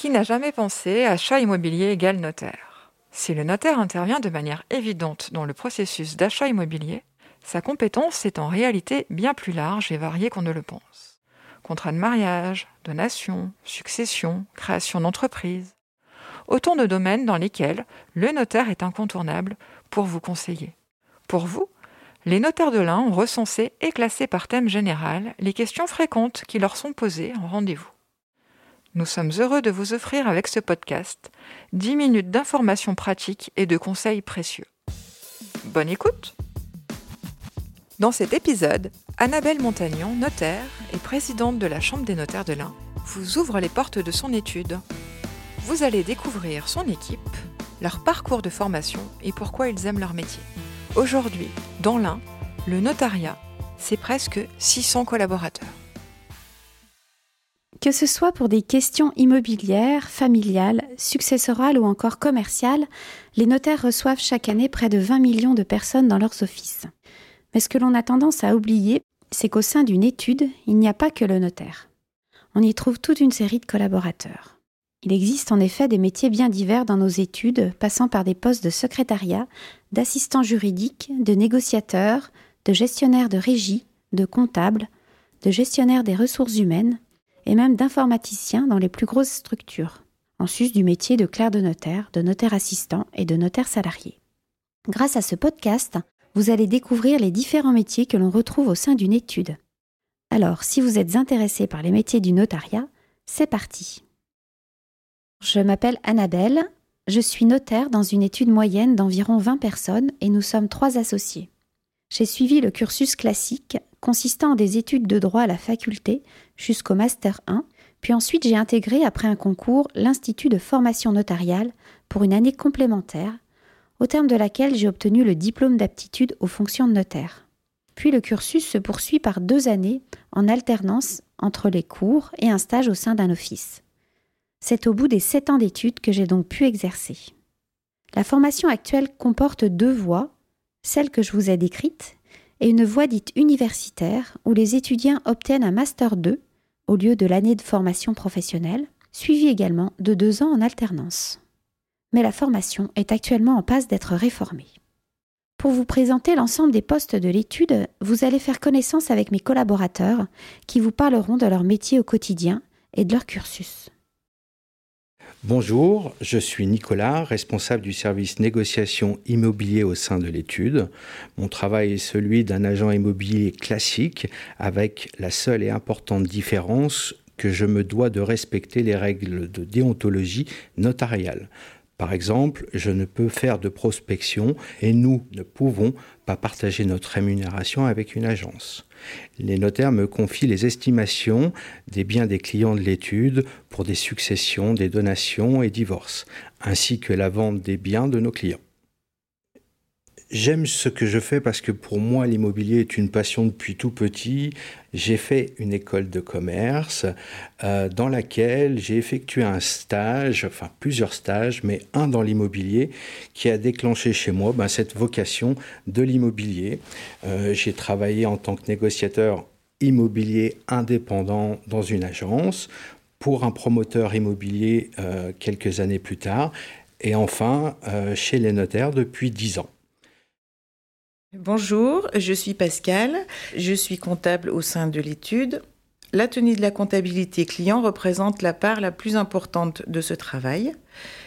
Qui n'a jamais pensé achat immobilier égale notaire Si le notaire intervient de manière évidente dans le processus d'achat immobilier, sa compétence est en réalité bien plus large et variée qu'on ne le pense. Contrat de mariage, donation, succession, création d'entreprise. Autant de domaines dans lesquels le notaire est incontournable pour vous conseiller. Pour vous, les notaires de l'Ain ont recensé et classé par thème général les questions fréquentes qui leur sont posées en rendez-vous. Nous sommes heureux de vous offrir avec ce podcast 10 minutes d'informations pratiques et de conseils précieux. Bonne écoute Dans cet épisode, Annabelle Montagnon, notaire et présidente de la Chambre des notaires de l'Ain, vous ouvre les portes de son étude. Vous allez découvrir son équipe, leur parcours de formation et pourquoi ils aiment leur métier. Aujourd'hui, dans l'Ain, le notariat, c'est presque 600 collaborateurs. Que ce soit pour des questions immobilières, familiales, successorales ou encore commerciales, les notaires reçoivent chaque année près de 20 millions de personnes dans leurs offices. Mais ce que l'on a tendance à oublier, c'est qu'au sein d'une étude, il n'y a pas que le notaire. On y trouve toute une série de collaborateurs. Il existe en effet des métiers bien divers dans nos études, passant par des postes de secrétariat, d'assistants juridiques, de négociateurs, de gestionnaires de régie, de comptables, de gestionnaires des ressources humaines, et même d'informaticiens dans les plus grosses structures, en sus du métier de clerc de notaire, de notaire assistant et de notaire salarié. Grâce à ce podcast, vous allez découvrir les différents métiers que l'on retrouve au sein d'une étude. Alors, si vous êtes intéressé par les métiers du notariat, c'est parti. Je m'appelle Annabelle, je suis notaire dans une étude moyenne d'environ 20 personnes et nous sommes trois associés. J'ai suivi le cursus classique consistant en des études de droit à la faculté jusqu'au Master 1, puis ensuite j'ai intégré après un concours l'Institut de formation notariale pour une année complémentaire, au terme de laquelle j'ai obtenu le diplôme d'aptitude aux fonctions de notaire. Puis le cursus se poursuit par deux années en alternance entre les cours et un stage au sein d'un office. C'est au bout des sept ans d'études que j'ai donc pu exercer. La formation actuelle comporte deux voies, celle que je vous ai décrite et une voie dite universitaire où les étudiants obtiennent un Master 2 au lieu de l'année de formation professionnelle, suivie également de deux ans en alternance. Mais la formation est actuellement en passe d'être réformée. Pour vous présenter l'ensemble des postes de l'étude, vous allez faire connaissance avec mes collaborateurs qui vous parleront de leur métier au quotidien et de leur cursus. Bonjour, je suis Nicolas, responsable du service négociation immobilier au sein de l'étude. Mon travail est celui d'un agent immobilier classique avec la seule et importante différence que je me dois de respecter les règles de déontologie notariale. Par exemple, je ne peux faire de prospection et nous ne pouvons pas partager notre rémunération avec une agence. Les notaires me confient les estimations des biens des clients de l'étude pour des successions, des donations et divorces, ainsi que la vente des biens de nos clients. J'aime ce que je fais parce que pour moi, l'immobilier est une passion depuis tout petit. J'ai fait une école de commerce euh, dans laquelle j'ai effectué un stage, enfin plusieurs stages, mais un dans l'immobilier qui a déclenché chez moi ben, cette vocation de l'immobilier. Euh, j'ai travaillé en tant que négociateur immobilier indépendant dans une agence pour un promoteur immobilier euh, quelques années plus tard et enfin chez les notaires depuis dix ans. Bonjour, je suis Pascal, je suis comptable au sein de l'étude. La tenue de la comptabilité client représente la part la plus importante de ce travail.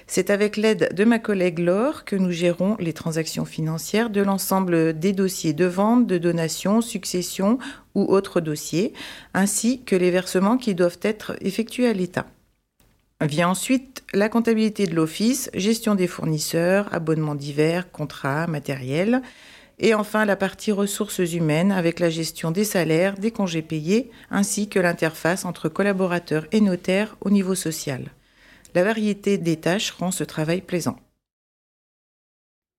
C'est avec l'aide de ma collègue Laure que nous gérons les transactions financières de l'ensemble des dossiers de vente, de donation, succession ou autres dossiers, ainsi que les versements qui doivent être effectués à l'État. Vient ensuite la comptabilité de l'office, gestion des fournisseurs, abonnements divers, contrats, matériels, et enfin, la partie ressources humaines avec la gestion des salaires, des congés payés, ainsi que l'interface entre collaborateurs et notaires au niveau social. La variété des tâches rend ce travail plaisant.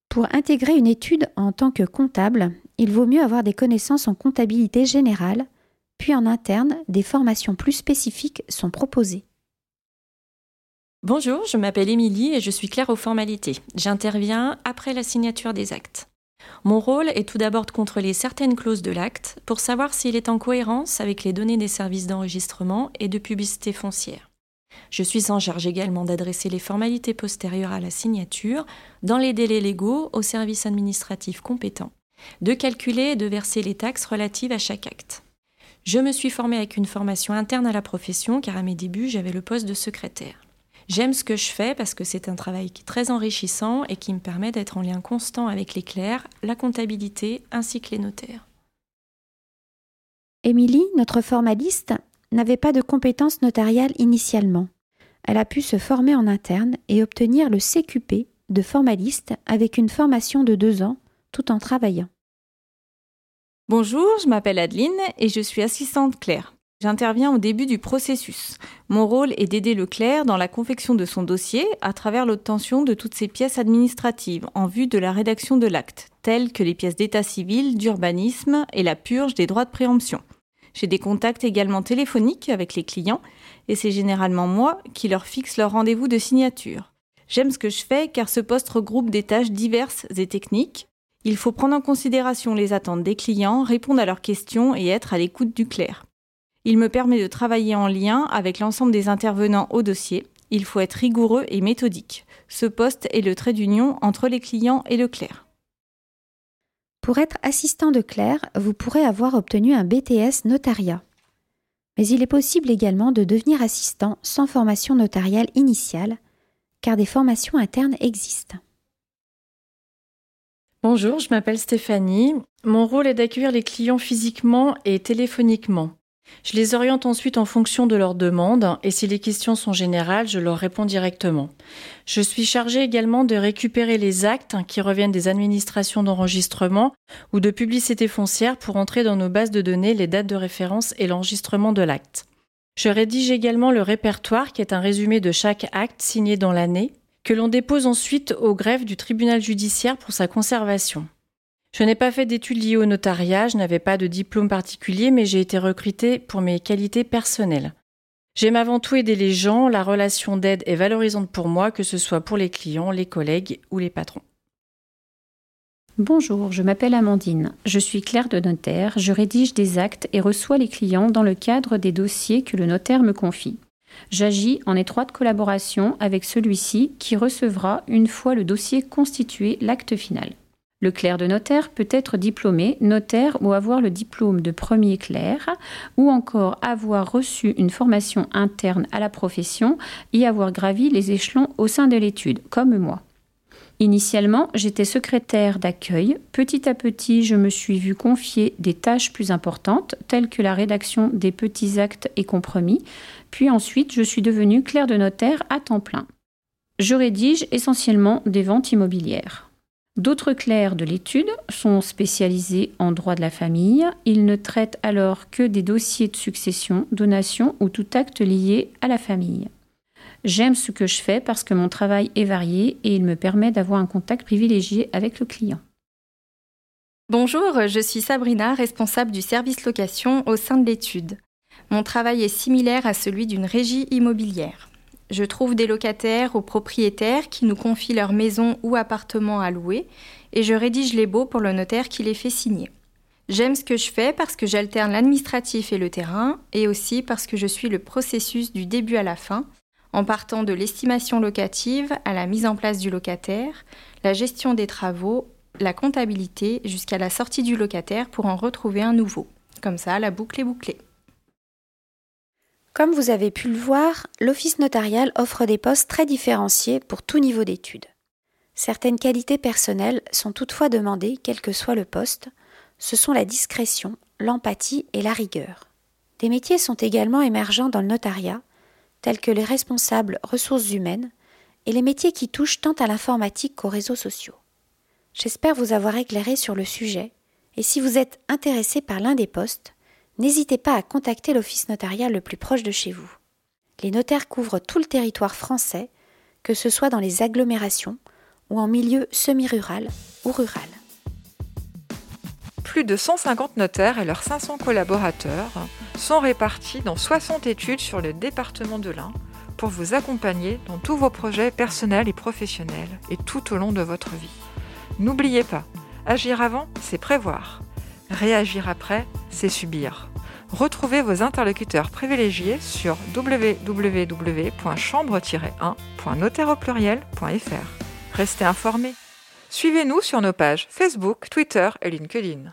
Pour intégrer une étude en tant que comptable, il vaut mieux avoir des connaissances en comptabilité générale, puis en interne, des formations plus spécifiques sont proposées. Bonjour, je m'appelle Émilie et je suis claire aux formalités. J'interviens après la signature des actes. Mon rôle est tout d'abord de contrôler certaines clauses de l'acte pour savoir s'il est en cohérence avec les données des services d'enregistrement et de publicité foncière. Je suis en charge également d'adresser les formalités postérieures à la signature dans les délais légaux au service administratif compétent, de calculer et de verser les taxes relatives à chaque acte. Je me suis formée avec une formation interne à la profession car à mes débuts j'avais le poste de secrétaire. J'aime ce que je fais parce que c'est un travail très enrichissant et qui me permet d'être en lien constant avec les clercs, la comptabilité ainsi que les notaires. Émilie, notre formaliste, n'avait pas de compétences notariales initialement. Elle a pu se former en interne et obtenir le CQP de formaliste avec une formation de deux ans tout en travaillant. Bonjour, je m'appelle Adeline et je suis assistante Claire. J'interviens au début du processus. Mon rôle est d'aider le clerc dans la confection de son dossier à travers l'obtention de toutes ses pièces administratives en vue de la rédaction de l'acte, telles que les pièces d'état civil, d'urbanisme et la purge des droits de préemption. J'ai des contacts également téléphoniques avec les clients et c'est généralement moi qui leur fixe leur rendez-vous de signature. J'aime ce que je fais car ce poste regroupe des tâches diverses et techniques. Il faut prendre en considération les attentes des clients, répondre à leurs questions et être à l'écoute du clerc. Il me permet de travailler en lien avec l'ensemble des intervenants au dossier. Il faut être rigoureux et méthodique. Ce poste est le trait d'union entre les clients et le clerc. Pour être assistant de clerc, vous pourrez avoir obtenu un BTS notariat. Mais il est possible également de devenir assistant sans formation notariale initiale, car des formations internes existent. Bonjour, je m'appelle Stéphanie. Mon rôle est d'accueillir les clients physiquement et téléphoniquement. Je les oriente ensuite en fonction de leurs demandes et si les questions sont générales, je leur réponds directement. Je suis chargée également de récupérer les actes qui reviennent des administrations d'enregistrement ou de publicité foncière pour entrer dans nos bases de données les dates de référence et l'enregistrement de l'acte. Je rédige également le répertoire qui est un résumé de chaque acte signé dans l'année que l'on dépose ensuite au greffe du tribunal judiciaire pour sa conservation. Je n'ai pas fait d'études liées au notariat, je n'avais pas de diplôme particulier, mais j'ai été recrutée pour mes qualités personnelles. J'aime avant tout aider les gens, la relation d'aide est valorisante pour moi, que ce soit pour les clients, les collègues ou les patrons. Bonjour, je m'appelle Amandine. Je suis clerc de notaire, je rédige des actes et reçois les clients dans le cadre des dossiers que le notaire me confie. J'agis en étroite collaboration avec celui-ci qui recevra, une fois le dossier constitué, l'acte final. Le clerc de notaire peut être diplômé notaire ou avoir le diplôme de premier clerc, ou encore avoir reçu une formation interne à la profession et avoir gravi les échelons au sein de l'étude, comme moi. Initialement, j'étais secrétaire d'accueil. Petit à petit, je me suis vu confier des tâches plus importantes, telles que la rédaction des petits actes et compromis. Puis ensuite, je suis devenue clerc de notaire à temps plein. Je rédige essentiellement des ventes immobilières. D'autres clercs de l'étude sont spécialisés en droit de la famille. Ils ne traitent alors que des dossiers de succession, donation ou tout acte lié à la famille. J'aime ce que je fais parce que mon travail est varié et il me permet d'avoir un contact privilégié avec le client. Bonjour, je suis Sabrina, responsable du service location au sein de l'étude. Mon travail est similaire à celui d'une régie immobilière. Je trouve des locataires aux propriétaires qui nous confient leur maison ou appartement à louer et je rédige les baux pour le notaire qui les fait signer. J'aime ce que je fais parce que j'alterne l'administratif et le terrain et aussi parce que je suis le processus du début à la fin en partant de l'estimation locative à la mise en place du locataire, la gestion des travaux, la comptabilité jusqu'à la sortie du locataire pour en retrouver un nouveau. Comme ça, la boucle est bouclée. Comme vous avez pu le voir, l'office notarial offre des postes très différenciés pour tout niveau d'études. Certaines qualités personnelles sont toutefois demandées, quel que soit le poste. Ce sont la discrétion, l'empathie et la rigueur. Des métiers sont également émergents dans le notariat, tels que les responsables ressources humaines et les métiers qui touchent tant à l'informatique qu'aux réseaux sociaux. J'espère vous avoir éclairé sur le sujet, et si vous êtes intéressé par l'un des postes, n'hésitez pas à contacter l'office notarial le plus proche de chez vous. Les notaires couvrent tout le territoire français, que ce soit dans les agglomérations ou en milieu semi-rural ou rural. Plus de 150 notaires et leurs 500 collaborateurs sont répartis dans 60 études sur le département de l'Ain pour vous accompagner dans tous vos projets personnels et professionnels et tout au long de votre vie. N'oubliez pas, agir avant, c'est prévoir. Réagir après, c'est subir. Retrouvez vos interlocuteurs privilégiés sur www.chambre-1.notaire Restez informés. Suivez-nous sur nos pages Facebook, Twitter et LinkedIn.